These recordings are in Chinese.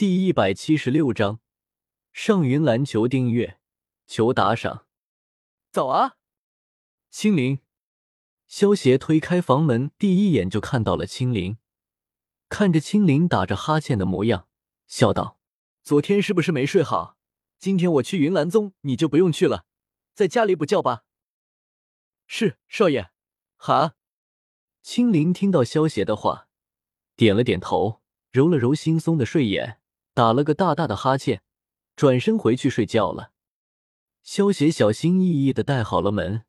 第一百七十六章，上云篮球订阅，求打赏。早啊，青灵！萧协推开房门，第一眼就看到了青灵。看着青灵打着哈欠的模样，笑道：“昨天是不是没睡好？今天我去云岚宗，你就不用去了，在家里补觉吧。”是少爷。哈。青灵听到萧协的话，点了点头，揉了揉惺忪的睡眼，打了个大大的哈欠，转身回去睡觉了。萧协小心翼翼的带好了门，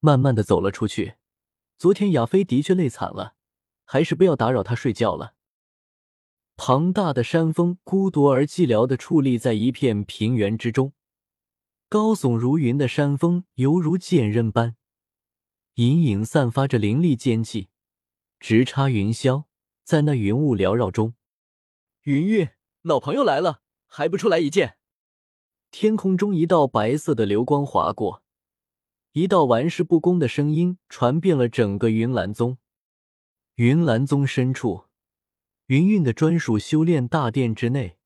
慢慢的走了出去。昨天亚飞的确累惨了，还是不要打扰他睡觉了。庞大的山峰孤独而寂寥的矗立在一片平原之中，高耸如云的山峰犹如剑刃般。隐隐散发着凌厉剑气，直插云霄，在那云雾缭绕中，云韵老朋友来了，还不出来一见？天空中一道白色的流光划过，一道玩世不恭的声音传遍了整个云岚宗。云岚宗深处，云韵的专属修炼大殿之内，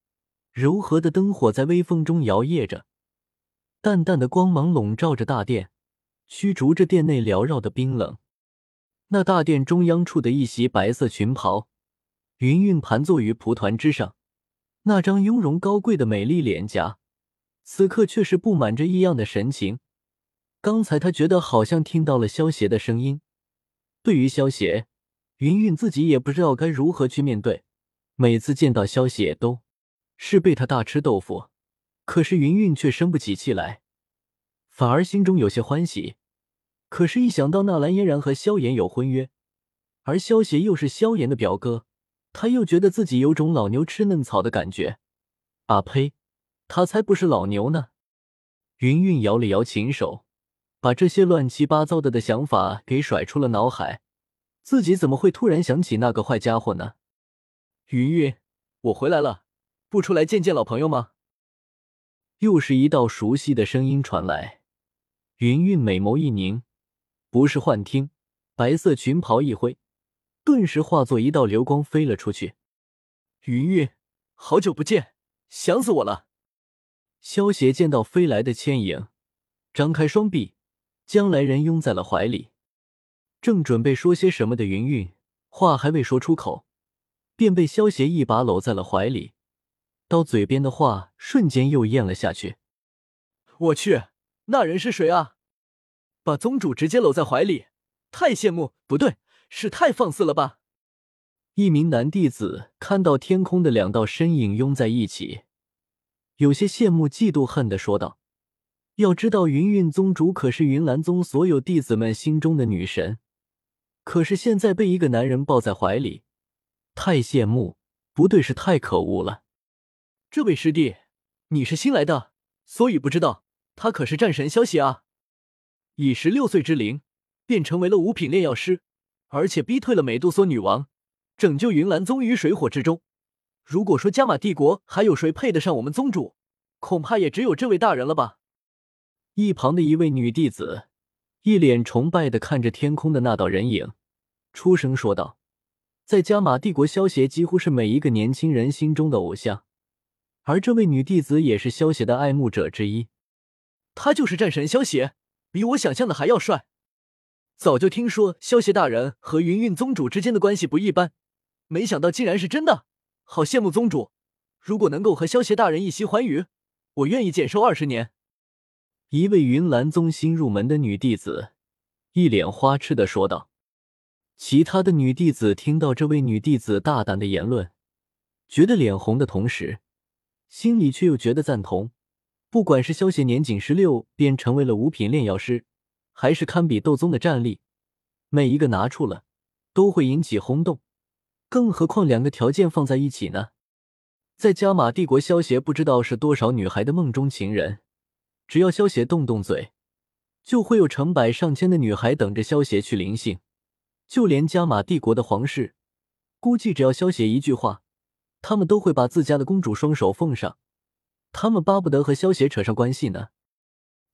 柔和的灯火在微风中摇曳着，淡淡的光芒笼罩着大殿。驱逐着殿内缭绕的冰冷。那大殿中央处的一袭白色裙袍，云韵盘坐于蒲团之上，那张雍容高贵的美丽脸颊，此刻却是布满着异样的神情。刚才他觉得好像听到了萧邪的声音。对于萧邪，云韵自己也不知道该如何去面对。每次见到萧邪，都是被他大吃豆腐。可是云韵却生不起气来。反而心中有些欢喜，可是，一想到那蓝嫣然和萧炎有婚约，而萧邪又是萧炎的表哥，他又觉得自己有种老牛吃嫩草的感觉。啊呸！他才不是老牛呢！云韵摇了摇琴手，把这些乱七八糟的的想法给甩出了脑海。自己怎么会突然想起那个坏家伙呢？云韵，我回来了，不出来见见老朋友吗？又是一道熟悉的声音传来。云韵美眸一凝，不是幻听，白色裙袍一挥，顿时化作一道流光飞了出去。云云，好久不见，想死我了。萧邪见到飞来的倩影，张开双臂，将来人拥在了怀里。正准备说些什么的云云，话还未说出口，便被萧邪一把搂在了怀里，到嘴边的话瞬间又咽了下去。我去！那人是谁啊？把宗主直接搂在怀里，太羡慕，不对，是太放肆了吧？一名男弟子看到天空的两道身影拥在一起，有些羡慕、嫉妒、恨的说道：“要知道，云韵宗主可是云岚宗所有弟子们心中的女神，可是现在被一个男人抱在怀里，太羡慕，不对，是太可恶了。”这位师弟，你是新来的，所以不知道。他可是战神消息啊！以十六岁之龄便成为了五品炼药师，而且逼退了美杜莎女王，拯救云岚宗于水火之中。如果说加玛帝国还有谁配得上我们宗主，恐怕也只有这位大人了吧？一旁的一位女弟子一脸崇拜的看着天空的那道人影，出声说道：“在加玛帝国，萧邪几乎是每一个年轻人心中的偶像，而这位女弟子也是萧邪的爱慕者之一。”他就是战神萧邪，比我想象的还要帅。早就听说萧邪大人和云韵宗主之间的关系不一般，没想到竟然是真的，好羡慕宗主。如果能够和萧邪大人一席寰宇，我愿意减寿二十年。一位云岚宗新入门的女弟子一脸花痴的说道。其他的女弟子听到这位女弟子大胆的言论，觉得脸红的同时，心里却又觉得赞同。不管是萧邪年仅十六便成为了五品炼药师，还是堪比斗宗的战力，每一个拿出了都会引起轰动。更何况两个条件放在一起呢？在加玛帝国，萧邪不知道是多少女孩的梦中情人。只要萧邪动动嘴，就会有成百上千的女孩等着萧邪去临幸。就连加玛帝国的皇室，估计只要萧邪一句话，他们都会把自家的公主双手奉上。他们巴不得和萧邪扯上关系呢。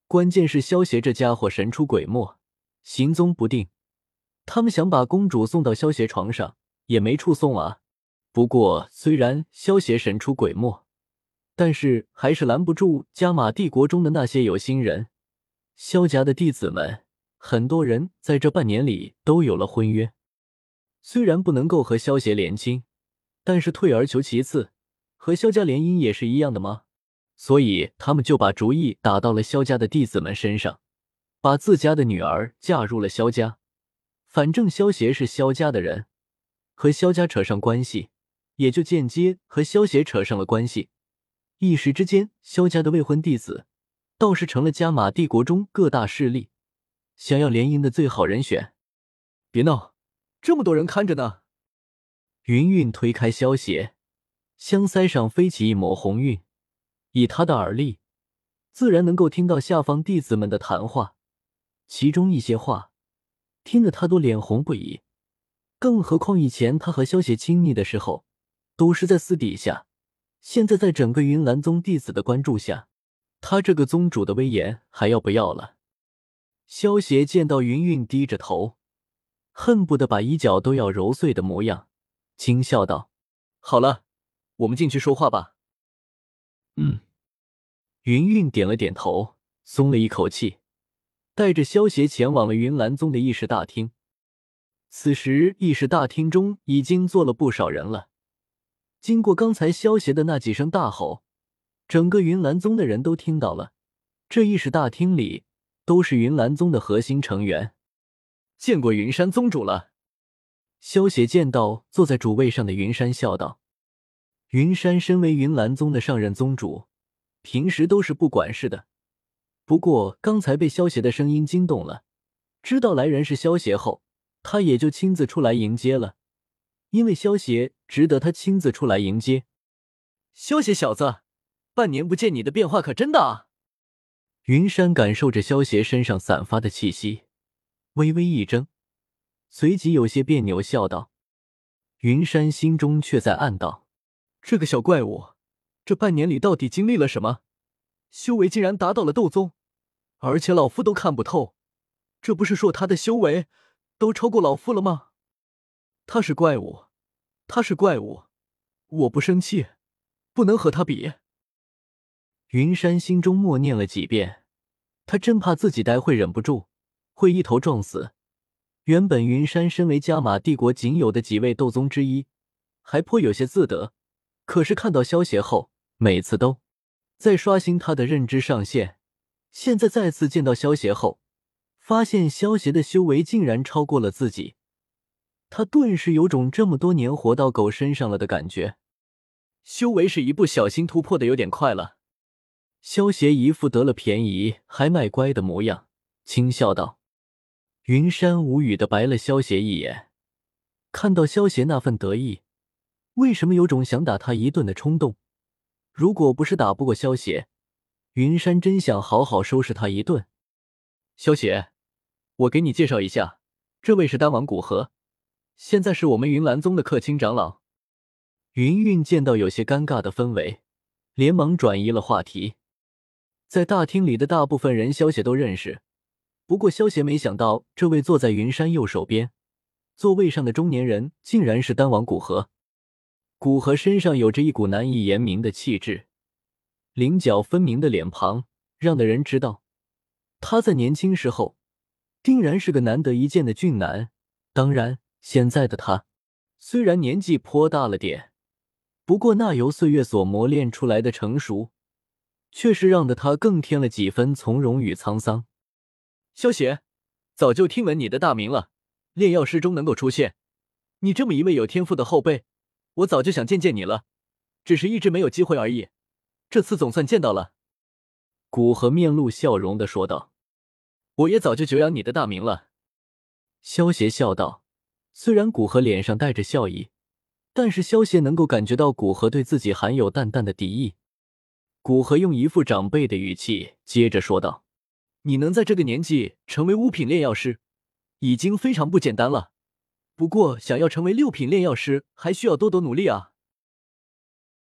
关键是萧邪这家伙神出鬼没，行踪不定。他们想把公主送到萧邪床上，也没处送啊。不过，虽然萧协神出鬼没，但是还是拦不住加玛帝国中的那些有心人。萧家的弟子们，很多人在这半年里都有了婚约。虽然不能够和萧协联亲，但是退而求其次，和萧家联姻也是一样的吗？所以他们就把主意打到了萧家的弟子们身上，把自家的女儿嫁入了萧家。反正萧协是萧家的人，和萧家扯上关系。也就间接和萧协扯上了关系，一时之间，萧家的未婚弟子倒是成了加玛帝国中各大势力想要联姻的最好人选。别闹，这么多人看着呢。云云推开萧协，香腮上飞起一抹红晕，以他的耳力，自然能够听到下方弟子们的谈话，其中一些话听得他都脸红不已。更何况以前他和萧邪亲密的时候。都是在私底下，现在在整个云岚宗弟子的关注下，他这个宗主的威严还要不要了？萧邪见到云云低着头，恨不得把衣角都要揉碎的模样，轻笑道：“好了，我们进去说话吧。”嗯，云云点了点头，松了一口气，带着萧协前往了云岚宗的议事大厅。此时，议事大厅中已经坐了不少人了。经过刚才萧协的那几声大吼，整个云岚宗的人都听到了。这议事大厅里都是云岚宗的核心成员。见过云山宗主了。萧协见到坐在主位上的云山，笑道：“云山身为云岚宗的上任宗主，平时都是不管事的。不过刚才被萧协的声音惊动了，知道来人是萧协后，他也就亲自出来迎接了。”因为萧协值得他亲自出来迎接。萧协小子，半年不见，你的变化可真大！云山感受着萧协身上散发的气息，微微一怔，随即有些别扭，笑道：“云山心中却在暗道：这个小怪物，这半年里到底经历了什么？修为竟然达到了斗宗，而且老夫都看不透，这不是说他的修为都超过老夫了吗？”他是怪物，他是怪物，我不生气，不能和他比。云山心中默念了几遍，他真怕自己待会忍不住，会一头撞死。原本云山身为加玛帝国仅有的几位斗宗之一，还颇有些自得。可是看到萧协后，每次都在刷新他的认知上限。现在再次见到萧协后，发现萧协的修为竟然超过了自己。他顿时有种这么多年活到狗身上了的感觉，修为是一不小心突破的有点快了。萧协一副得了便宜还卖乖的模样，轻笑道。云山无语的白了萧协一眼，看到萧协那份得意，为什么有种想打他一顿的冲动？如果不是打不过萧协，云山真想好好收拾他一顿。萧协，我给你介绍一下，这位是丹王古河。现在是我们云岚宗的客卿长老。云云见到有些尴尬的氛围，连忙转移了话题。在大厅里的大部分人，萧协都认识。不过萧协没想到，这位坐在云山右手边座位上的中年人，竟然是丹王古河。古河身上有着一股难以言明的气质，棱角分明的脸庞，让的人知道他在年轻时候定然是个难得一见的俊男。当然。现在的他，虽然年纪颇大了点，不过那由岁月所磨练出来的成熟，却是让的他更添了几分从容与沧桑。萧邪，早就听闻你的大名了，炼药师中能够出现你这么一位有天赋的后辈，我早就想见见你了，只是一直没有机会而已。这次总算见到了。古河面露笑容的说道：“我也早就久仰你的大名了。”萧协笑道。虽然古河脸上带着笑意，但是萧协能够感觉到古河对自己含有淡淡的敌意。古河用一副长辈的语气接着说道：“你能在这个年纪成为五品炼药师，已经非常不简单了。不过想要成为六品炼药师，还需要多多努力啊。”